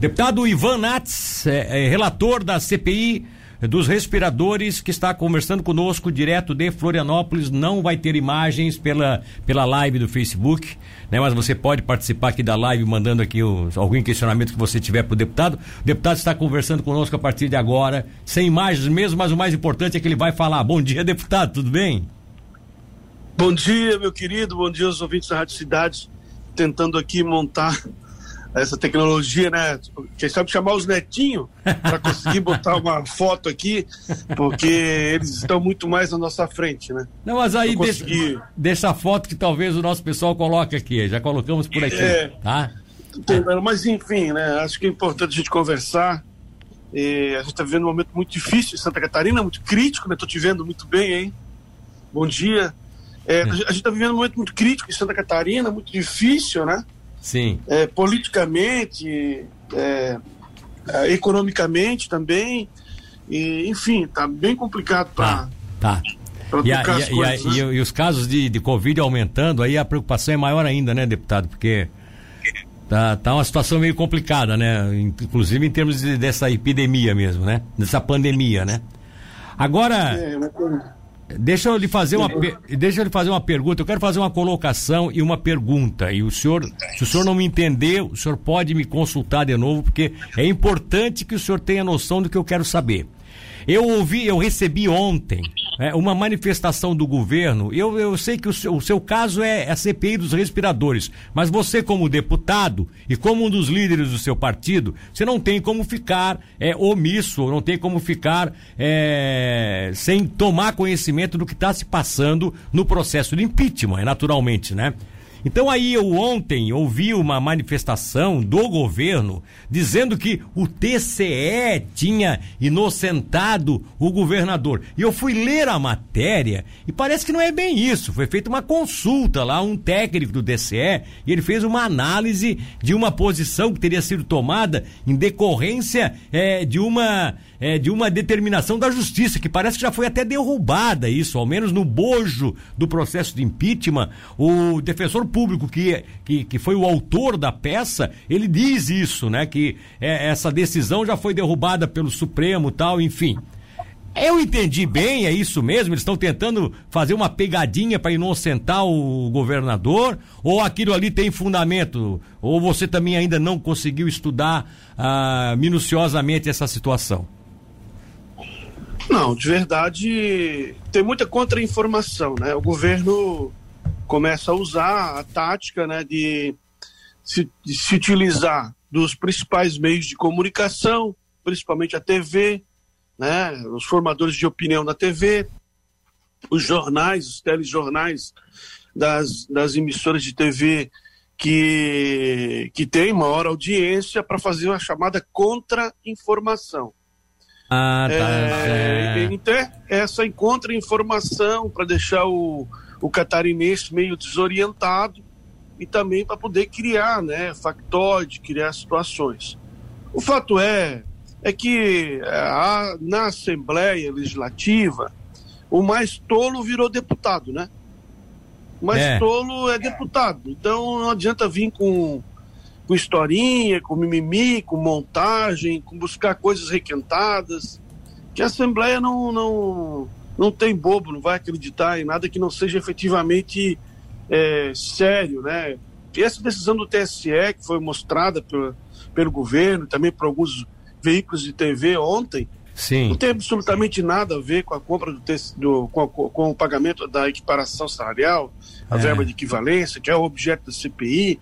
Deputado Ivan Nats, é, é, relator da CPI dos respiradores, que está conversando conosco direto de Florianópolis. Não vai ter imagens pela, pela live do Facebook, né? Mas você pode participar aqui da live mandando aqui algum questionamento que você tiver para o deputado. O deputado está conversando conosco a partir de agora, sem imagens mesmo, mas o mais importante é que ele vai falar. Bom dia, deputado, tudo bem? Bom dia, meu querido, bom dia aos ouvintes da Rádio Cidade, tentando aqui montar essa tecnologia, né? Quem sabe chamar os netinhos para conseguir botar uma foto aqui, porque eles estão muito mais na nossa frente, né? Não, mas aí deixa, deixa a foto que talvez o nosso pessoal coloque aqui, já colocamos por aqui, é, tá? Mas enfim, né? Acho que é importante a gente conversar. E a gente está vivendo um momento muito difícil em Santa Catarina, muito crítico, né? Tô te vendo muito bem, hein? Bom dia. É, é. A gente está vivendo um momento muito crítico em Santa Catarina, muito difícil, né? Sim. É, politicamente, é, é, economicamente também. E, enfim, tá bem complicado para. Tá. tá. E, a, e, coisas, e, né? e, os casos de, de Covid aumentando, aí a preocupação é maior ainda, né, deputado? Porque tá, tá uma situação meio complicada, né? Inclusive em termos de, dessa epidemia mesmo, né? Dessa pandemia, né? Agora. É, Deixa eu lhe fazer uma deixa eu lhe fazer uma pergunta. Eu quero fazer uma colocação e uma pergunta. E o senhor, se o senhor não me entendeu, o senhor pode me consultar de novo, porque é importante que o senhor tenha noção do que eu quero saber. Eu ouvi, eu recebi ontem é, uma manifestação do governo. Eu, eu sei que o seu, o seu caso é a CPI dos respiradores, mas você, como deputado e como um dos líderes do seu partido, você não tem como ficar é, omisso, não tem como ficar é, sem tomar conhecimento do que está se passando no processo de impeachment, naturalmente, né? Então aí eu ontem ouvi uma manifestação do governo dizendo que o TCE tinha inocentado o governador. E eu fui ler a matéria e parece que não é bem isso. Foi feita uma consulta lá, um técnico do TCE, e ele fez uma análise de uma posição que teria sido tomada em decorrência é, de uma é, de uma determinação da justiça, que parece que já foi até derrubada isso, ao menos no bojo do processo de impeachment. O defensor público, que, que, que foi o autor da peça, ele diz isso, né? Que é, essa decisão já foi derrubada pelo Supremo tal, enfim. Eu entendi bem, é isso mesmo? Eles estão tentando fazer uma pegadinha para inocentar o governador? Ou aquilo ali tem fundamento? Ou você também ainda não conseguiu estudar ah, minuciosamente essa situação? Não, de verdade, tem muita contra-informação, né? O governo começa a usar a tática, né, de se, de se utilizar dos principais meios de comunicação, principalmente a TV, né, os formadores de opinião da TV, os jornais, os telejornais das, das emissoras de TV que, que têm maior audiência para fazer uma chamada contra-informação. Ah, tá. É, é. Então, essa encontra informação para deixar o, o catarinense meio desorientado e também para poder criar, né, factoide, criar situações. O fato é, é que é, a, na Assembleia Legislativa, o mais tolo virou deputado, né? O mais é. tolo é deputado. Então não adianta vir com com historinha, com mimimi, com montagem, com buscar coisas requentadas. Que a Assembleia não, não, não tem bobo, não vai acreditar em nada que não seja efetivamente é, sério, né? E essa decisão do TSE, que foi mostrada pelo, pelo governo, também por alguns veículos de TV ontem, Sim. não tem absolutamente nada a ver com a compra do, do com, a, com, o pagamento da equiparação salarial, a é. verba de equivalência, que é o objeto da CPI.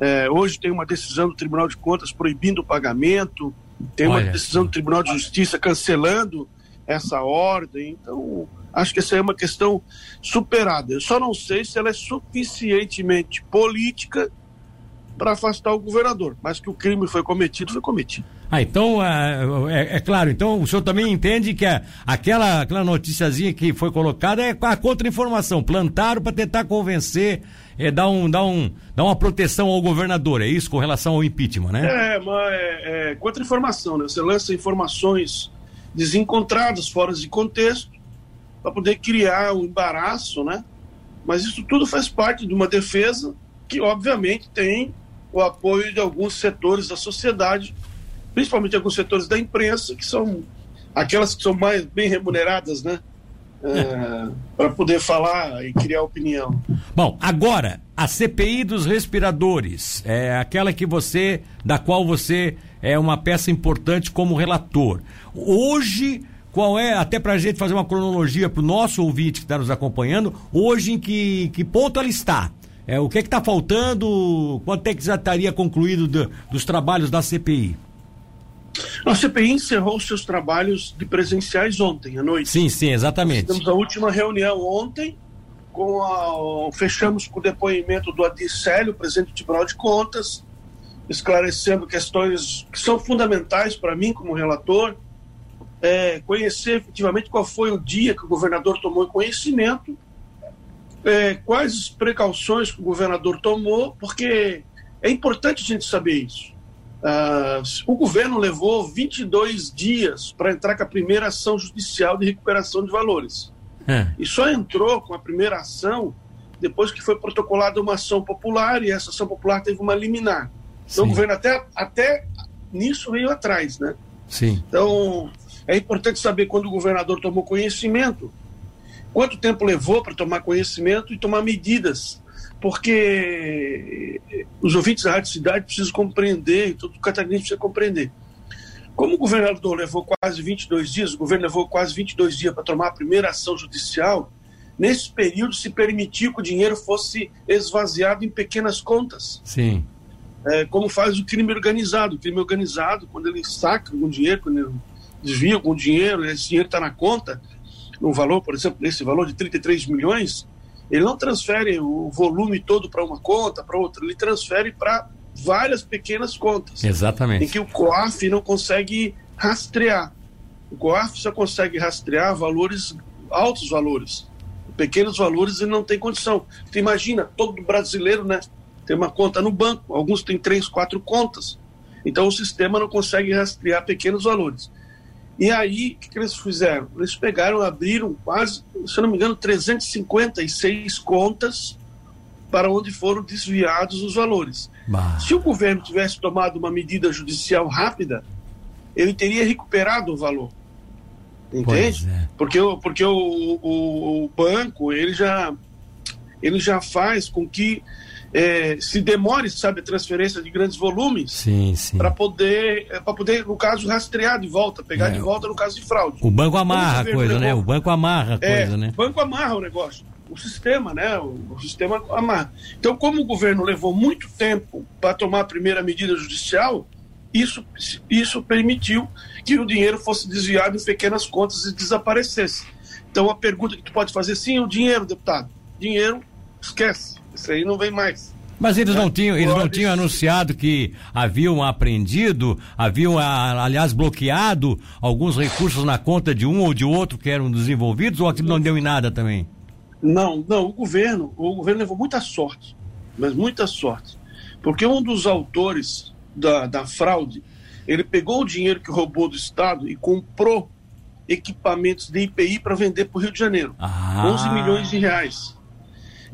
É, hoje tem uma decisão do Tribunal de Contas proibindo o pagamento, tem Olha. uma decisão do Tribunal de Justiça cancelando essa ordem. Então, acho que essa é uma questão superada. Eu só não sei se ela é suficientemente política para afastar o governador, mas que o crime foi cometido, foi cometido. Ah, então, é, é, é claro, então o senhor também entende que a, aquela, aquela noticiazinha que foi colocada é a contra-informação, plantaram para tentar convencer é, dar, um, dar, um, dar uma proteção ao governador, é isso com relação ao impeachment, né? É, mas é, é contra-informação, né? Você lança informações desencontradas, fora de contexto, para poder criar um embaraço, né? Mas isso tudo faz parte de uma defesa que, obviamente, tem o apoio de alguns setores da sociedade, principalmente alguns setores da imprensa, que são aquelas que são mais bem remuneradas, né? É, para poder falar e criar opinião. Bom, agora a CPI dos respiradores é aquela que você, da qual você é uma peça importante como relator. Hoje qual é, até para a gente fazer uma cronologia para o nosso ouvinte que está nos acompanhando, hoje em que, que ponto ela está? É, o que é está faltando? Quanto é que já estaria concluído do, dos trabalhos da CPI? A CPI encerrou seus trabalhos de presenciais ontem à noite. Sim, sim, exatamente. Nós tivemos a última reunião ontem, com a, fechamos com o depoimento do Adicélio, presidente do Tribunal de Contas, esclarecendo questões que são fundamentais para mim como relator, é, conhecer efetivamente qual foi o dia que o governador tomou conhecimento, é, quais precauções que o governador tomou, porque é importante a gente saber isso. Uh, o governo levou 22 dias para entrar com a primeira ação judicial de recuperação de valores. É. E só entrou com a primeira ação depois que foi protocolada uma ação popular e essa ação popular teve uma liminar. Então Sim. o governo até, até nisso veio atrás, né? Sim. Então é importante saber quando o governador tomou conhecimento, quanto tempo levou para tomar conhecimento e tomar medidas, porque os ouvintes da Rádio Cidade precisam compreender, todo catarinense precisa compreender. Como o governador levou quase 22 dias, o governo levou quase 22 dias para tomar a primeira ação judicial, nesse período se permitiu que o dinheiro fosse esvaziado em pequenas contas. Sim. É, como faz o crime organizado. O crime organizado, quando ele saca algum dinheiro, quando ele desvia algum dinheiro, esse dinheiro está na conta, no valor, por exemplo, nesse valor de 33 milhões, ele não transfere o volume todo para uma conta, para outra, ele transfere para várias pequenas contas. Exatamente. Em que o COAF não consegue rastrear. O COAF só consegue rastrear valores, altos valores. Pequenos valores ele não tem condição. Você imagina, todo brasileiro né, tem uma conta no banco, alguns têm três, quatro contas. Então o sistema não consegue rastrear pequenos valores. E aí, o que, que, eles fizeram? Eles pegaram, abriram quase, se não me engano, 356 contas para onde foram desviados os valores. Bah. Se o governo tivesse tomado uma medida judicial rápida, ele teria recuperado o valor. Entende? É. Porque, porque o, o, o banco ele já, ele já faz com que é, se demore, sabe, a transferência de grandes volumes para poder, é, para poder, no caso, rastrear de volta, pegar é. de volta no caso de fraude. O banco amarra a coisa, né? O banco amarra a é, coisa, né? O banco amarra o negócio. O sistema, né? O, o sistema amarra. Então, como o governo levou muito tempo para tomar a primeira medida judicial, isso, isso permitiu que o dinheiro fosse desviado em pequenas contas e desaparecesse. Então, a pergunta que tu pode fazer, sim, o dinheiro, deputado. Dinheiro, esquece isso aí não vem mais. Mas eles não tinham, eles não tinham anunciado que haviam apreendido, haviam, aliás, bloqueado alguns recursos na conta de um ou de outro que eram desenvolvidos, ou aquilo não deu em nada também? Não, não, o governo, o governo levou muita sorte, mas muita sorte. Porque um dos autores da, da fraude, ele pegou o dinheiro que roubou do Estado e comprou equipamentos de IPI para vender para o Rio de Janeiro. Ah. 11 milhões de reais.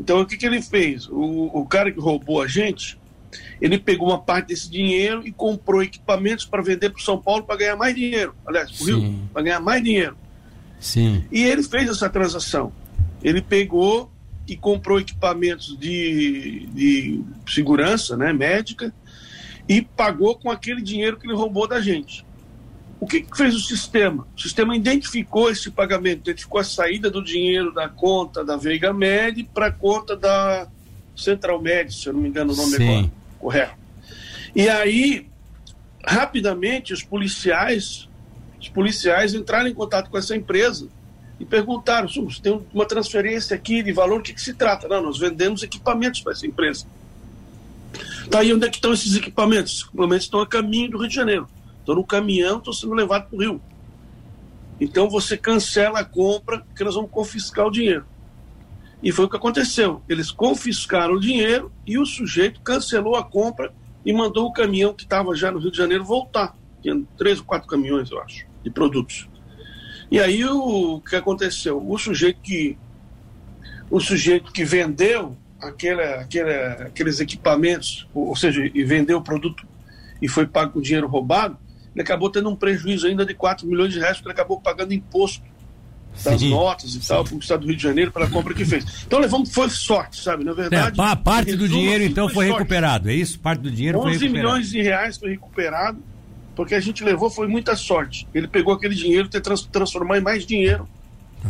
Então, o que, que ele fez? O, o cara que roubou a gente, ele pegou uma parte desse dinheiro e comprou equipamentos para vender para São Paulo para ganhar mais dinheiro. Aliás, para o Rio, para ganhar mais dinheiro. Sim. E ele fez essa transação. Ele pegou e comprou equipamentos de, de segurança né, médica e pagou com aquele dinheiro que ele roubou da gente. O que, que, fez o sistema? O sistema identificou esse pagamento, identificou a saída do dinheiro da conta da Veiga Med para a conta da Central Med, se eu não me engano o nome Sim. agora, correto. E aí, rapidamente, os policiais, os policiais entraram em contato com essa empresa e perguntaram, tem uma transferência aqui de valor, o que, que se trata? Não, nós vendemos equipamentos para essa empresa. Tá aí onde é que estão esses equipamentos? Os equipamentos estão a caminho do Rio de Janeiro. Estou no caminhão, estou sendo levado para o Rio. Então você cancela a compra, que nós vamos confiscar o dinheiro. E foi o que aconteceu. Eles confiscaram o dinheiro e o sujeito cancelou a compra e mandou o caminhão que estava já no Rio de Janeiro voltar. Tinha três ou quatro caminhões, eu acho, de produtos. E aí o, o que aconteceu? O sujeito que o sujeito que vendeu aquele, aquele, aqueles equipamentos, ou, seja, e vendeu o produto e foi pago com dinheiro roubado, ele acabou tendo um prejuízo ainda de 4 milhões de reais, porque ele acabou pagando imposto das sim, notas e sim. tal, para o Estado do Rio de Janeiro, pela compra que fez. Então levamos, foi sorte, sabe? Na verdade. É, parte do dinheiro, então, foi, foi recuperado, é isso? Parte do dinheiro foi recuperado. 11 milhões de reais foi recuperado, porque a gente levou foi muita sorte. Ele pegou aquele dinheiro, ter trans, transformar em mais dinheiro,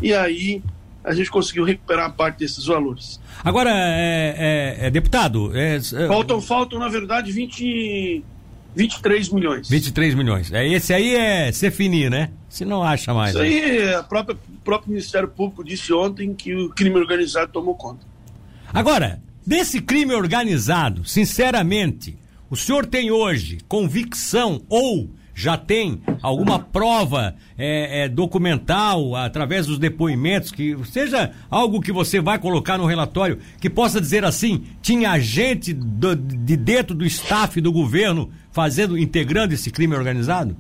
e aí a gente conseguiu recuperar parte desses valores. Agora, é, é, é deputado. É, é faltam, faltam, na verdade, 20, 23 milhões. 23 milhões. É, esse aí é ser finir, né? Se não acha mais. Isso aí, né? a própria, o próprio Ministério Público disse ontem que o crime organizado tomou conta. Agora, desse crime organizado, sinceramente, o senhor tem hoje convicção ou já tem alguma prova é, é, documental através dos depoimentos que seja algo que você vai colocar no relatório que possa dizer assim tinha gente do, de dentro do staff do governo fazendo integrando esse crime organizado?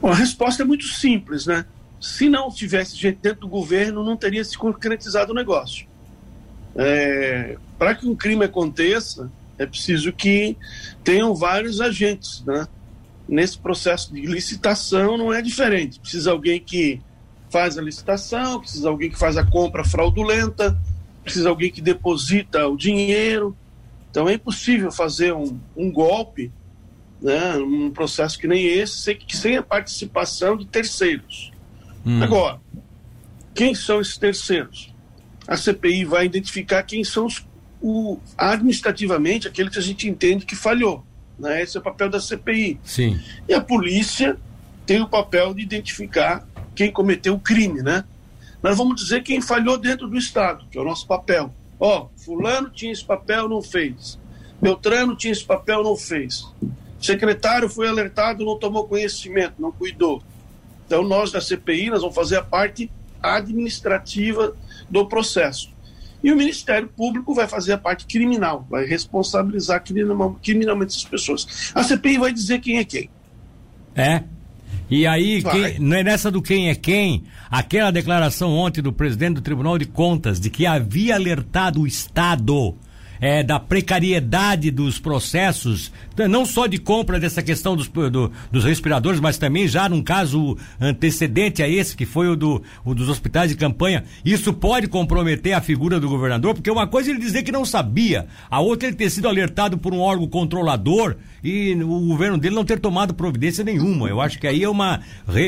Bom, a resposta é muito simples né? Se não tivesse gente dentro do governo não teria se concretizado o negócio. É, para que um crime aconteça é preciso que tenham vários agentes né nesse processo de licitação não é diferente. Precisa alguém que faz a licitação, precisa alguém que faz a compra fraudulenta, precisa alguém que deposita o dinheiro. Então é impossível fazer um, um golpe, né, um processo que nem esse, sem, sem a participação de terceiros. Hum. Agora, quem são esses terceiros? A CPI vai identificar quem são os, o, administrativamente aquele que a gente entende que falhou. Né? Esse é o papel da CPI. Sim. E a polícia tem o papel de identificar quem cometeu o crime, né? Nós vamos dizer quem falhou dentro do Estado, que é o nosso papel. Ó, fulano tinha esse papel, não fez. Beltrano tinha esse papel, não fez. Secretário foi alertado, não tomou conhecimento, não cuidou. Então nós da CPI, nós vamos fazer a parte administrativa do processo. E o Ministério Público vai fazer a parte criminal, vai responsabilizar criminalmente as pessoas. A CPI vai dizer quem é quem. É. E aí, quem, é nessa do quem é quem, aquela declaração ontem do presidente do Tribunal de Contas de que havia alertado o Estado é, da precariedade dos processos, não só de compra dessa questão dos, do, dos respiradores, mas também já num caso antecedente a esse, que foi o, do, o dos hospitais de campanha. Isso pode comprometer a figura do governador, porque uma coisa é ele dizer que não sabia, a outra é ele ter sido alertado por um órgão controlador e o governo dele não ter tomado providência nenhuma. Eu acho que aí é uma,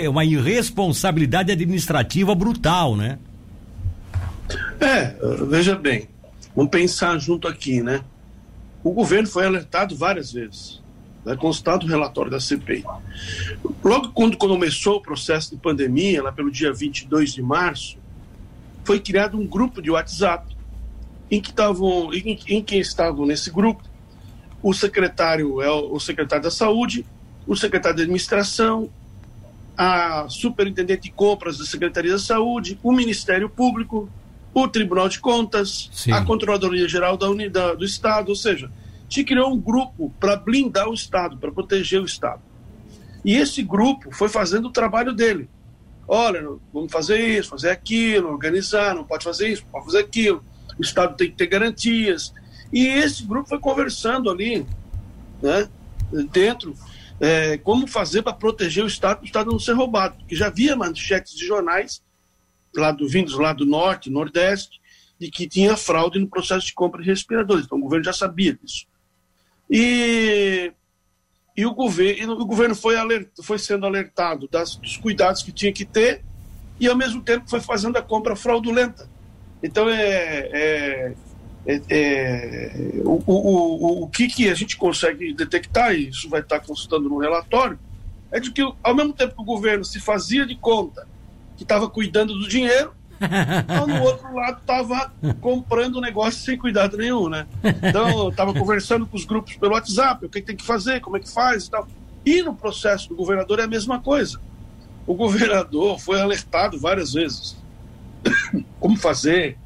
uma irresponsabilidade administrativa brutal, né? É, veja bem, Vamos pensar junto aqui, né? O governo foi alertado várias vezes. Vai constar do relatório da CPI. Logo quando começou o processo de pandemia, lá pelo dia 22 de março, foi criado um grupo de WhatsApp em que estavam em, em estavam nesse grupo o secretário é o secretário da saúde, o secretário de administração, a superintendente de compras da Secretaria da Saúde, o Ministério Público, o Tribunal de Contas, Sim. a Controladoria Geral da Unidade do Estado, ou seja, se criou um grupo para blindar o Estado, para proteger o Estado. E esse grupo foi fazendo o trabalho dele. Olha, vamos fazer isso, fazer aquilo, organizar, não pode fazer isso, não pode fazer aquilo. O Estado tem que ter garantias. E esse grupo foi conversando ali, né, dentro, é, como fazer para proteger o Estado, para o Estado não ser roubado. Porque já havia manchetes de jornais lá do, vindos lá do norte, nordeste, de que tinha fraude no processo de compra de respiradores. Então o governo já sabia disso. E, e, o, governo, o governo foi, alert, foi sendo alertado das, dos cuidados que tinha que ter e, ao mesmo tempo, foi fazendo a compra fraudulenta. Então, é, é, é, é o, o, o, o que, que a gente consegue detectar, e isso vai estar consultando no relatório, é de que, ao mesmo tempo que o governo se fazia de conta que estava cuidando do dinheiro, então, no outro lado estava comprando o negócio sem cuidado nenhum, né? Então, estava conversando com os grupos pelo WhatsApp, o que, que, tem que fazer, como é que faz e tal. E no processo do governador é a mesma coisa. O governador foi alertado várias vezes como fazer.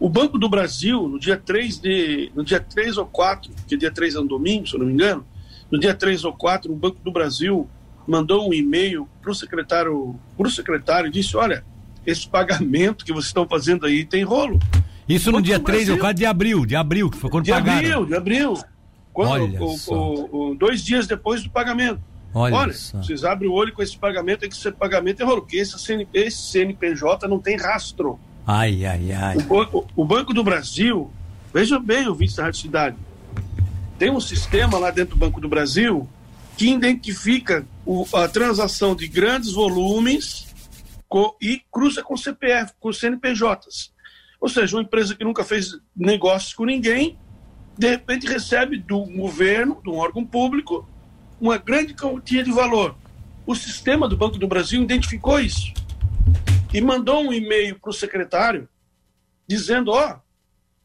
O Banco do Brasil, no dia 3 de. No dia 3 ou 4, que dia 3 é um domingo, se eu não me engano, no dia 3 ou 4, o Banco do Brasil mandou um e-mail para o secretário, para o secretário e disse, olha, esse pagamento que vocês estão fazendo aí tem rolo. Isso no dia 3 ou 4 de abril, de abril, que foi quando de pagaram. De abril, de abril. Quando, Olha o, o, o, dois dias depois do pagamento. Olha, Olha vocês abrem o olho com esse pagamento, tem que ser pagamento é rolo, porque esse, CNP, esse CNPJ não tem rastro. Ai, ai, ai. O, o Banco do Brasil, veja bem, o vice da Rádio Cidade, tem um sistema lá dentro do Banco do Brasil que identifica o, a transação de grandes volumes e cruza com CPF, com CNPJs. Ou seja, uma empresa que nunca fez negócios com ninguém, de repente recebe do governo, de um órgão público, uma grande quantia de valor. O sistema do Banco do Brasil identificou isso e mandou um e-mail para o secretário dizendo: ó, oh,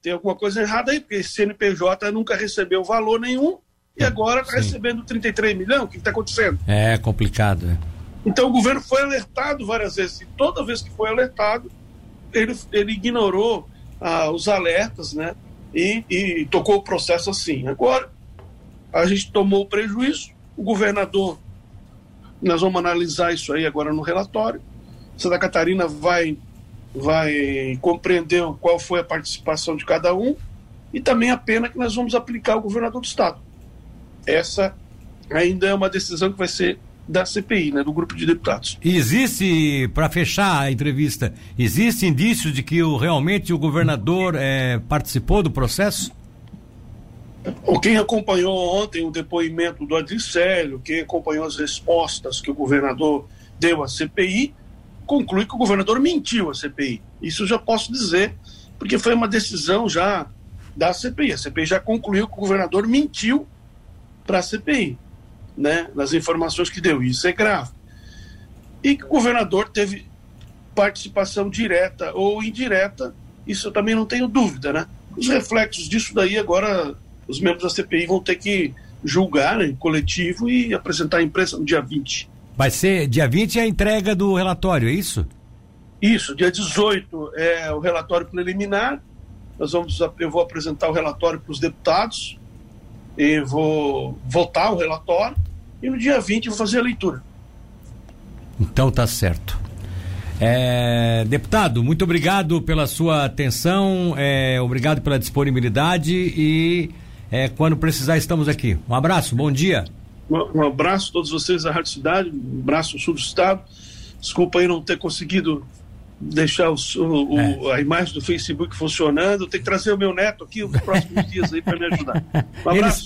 tem alguma coisa errada aí, porque esse CNPJ nunca recebeu valor nenhum e agora está recebendo 33 milhões. O que está acontecendo? É complicado. É. Então o governo foi alertado várias vezes e toda vez que foi alertado, ele, ele ignorou ah, os alertas, né? E, e tocou o processo assim. Agora, a gente tomou o prejuízo, o governador, nós vamos analisar isso aí agora no relatório. Santa Catarina vai, vai compreender qual foi a participação de cada um e também a pena que nós vamos aplicar ao governador do estado. Essa ainda é uma decisão que vai ser da CPI, né, do grupo de deputados. Existe, para fechar a entrevista, existe indício de que o, realmente o governador é, participou do processo? Quem acompanhou ontem o depoimento do Adricélio, quem acompanhou as respostas que o governador deu à CPI, conclui que o governador mentiu à CPI. Isso eu já posso dizer, porque foi uma decisão já da CPI. A CPI já concluiu que o governador mentiu para a CPI, né, nas informações que deu. Isso é grave. E que o governador teve participação direta ou indireta, isso eu também não tenho dúvida, né? Os reflexos disso daí agora os membros da CPI vão ter que julgar em né, coletivo e apresentar à imprensa no dia 20. Vai ser dia 20 é a entrega do relatório, é isso? Isso, dia 18 é o relatório preliminar. Nós vamos, eu vou apresentar o relatório para os deputados e vou votar o relatório e no dia 20 vou fazer a leitura. Então tá certo. É, deputado, muito obrigado pela sua atenção, é, obrigado pela disponibilidade e é, quando precisar, estamos aqui. Um abraço, bom dia. Um, um abraço a todos vocês da Rádio Cidade, um abraço ao sul do estado. Desculpa aí não ter conseguido deixar o, o, é. a imagem do Facebook funcionando. Tem que trazer o meu neto aqui nos próximos dias aí para me ajudar. Um abraço. Eles,